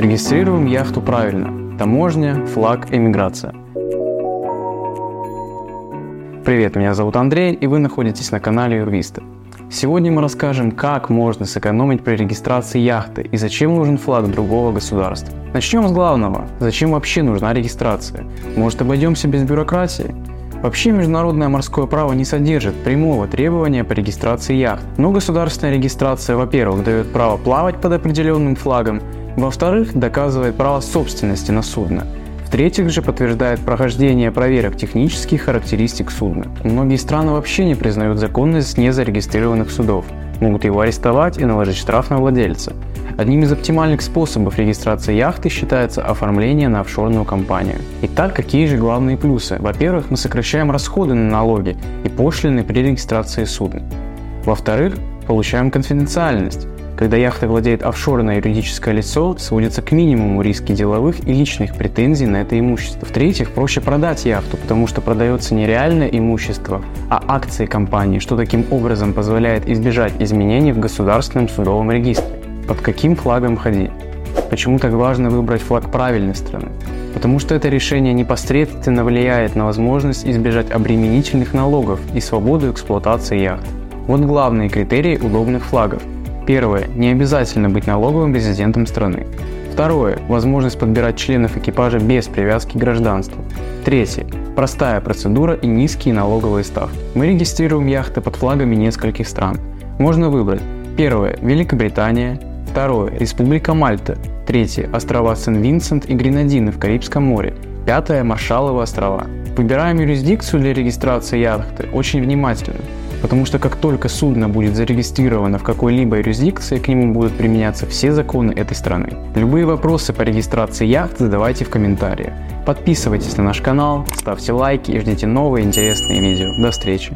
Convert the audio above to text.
Регистрируем яхту правильно. Таможня, флаг, эмиграция. Привет, меня зовут Андрей, и вы находитесь на канале Юрвиста. Сегодня мы расскажем, как можно сэкономить при регистрации яхты и зачем нужен флаг другого государства. Начнем с главного. Зачем вообще нужна регистрация? Может обойдемся без бюрократии? Вообще международное морское право не содержит прямого требования по регистрации яхт. Но государственная регистрация, во-первых, дает право плавать под определенным флагом, во-вторых, доказывает право собственности на судно – в-третьих же подтверждает прохождение проверок технических характеристик судна. Многие страны вообще не признают законность незарегистрированных судов, могут его арестовать и наложить штраф на владельца. Одним из оптимальных способов регистрации яхты считается оформление на офшорную компанию. Итак, какие же главные плюсы? Во-первых, мы сокращаем расходы на налоги и пошлины при регистрации судна. Во-вторых, получаем конфиденциальность. Когда яхта владеет офшорное юридическое лицо, сводится к минимуму риски деловых и личных претензий на это имущество. В-третьих, проще продать яхту, потому что продается не реальное имущество, а акции компании, что таким образом позволяет избежать изменений в государственном судовом регистре. Под каким флагом ходить? Почему так важно выбрать флаг правильной страны? Потому что это решение непосредственно влияет на возможность избежать обременительных налогов и свободу эксплуатации яхт. Вот главные критерии удобных флагов – Первое. Не обязательно быть налоговым резидентом страны. Второе. Возможность подбирать членов экипажа без привязки к гражданству. Третье. Простая процедура и низкие налоговые ставки. Мы регистрируем яхты под флагами нескольких стран. Можно выбрать. Первое. Великобритания. Второе. Республика Мальта. Третье. Острова Сен-Винсент и Гренадины в Карибском море. Пятое. Маршалловы острова. Выбираем юрисдикцию для регистрации яхты очень внимательно. Потому что как только судно будет зарегистрировано в какой-либо юрисдикции, к нему будут применяться все законы этой страны. Любые вопросы по регистрации яхт задавайте в комментариях. Подписывайтесь на наш канал, ставьте лайки и ждите новые интересные видео. До встречи!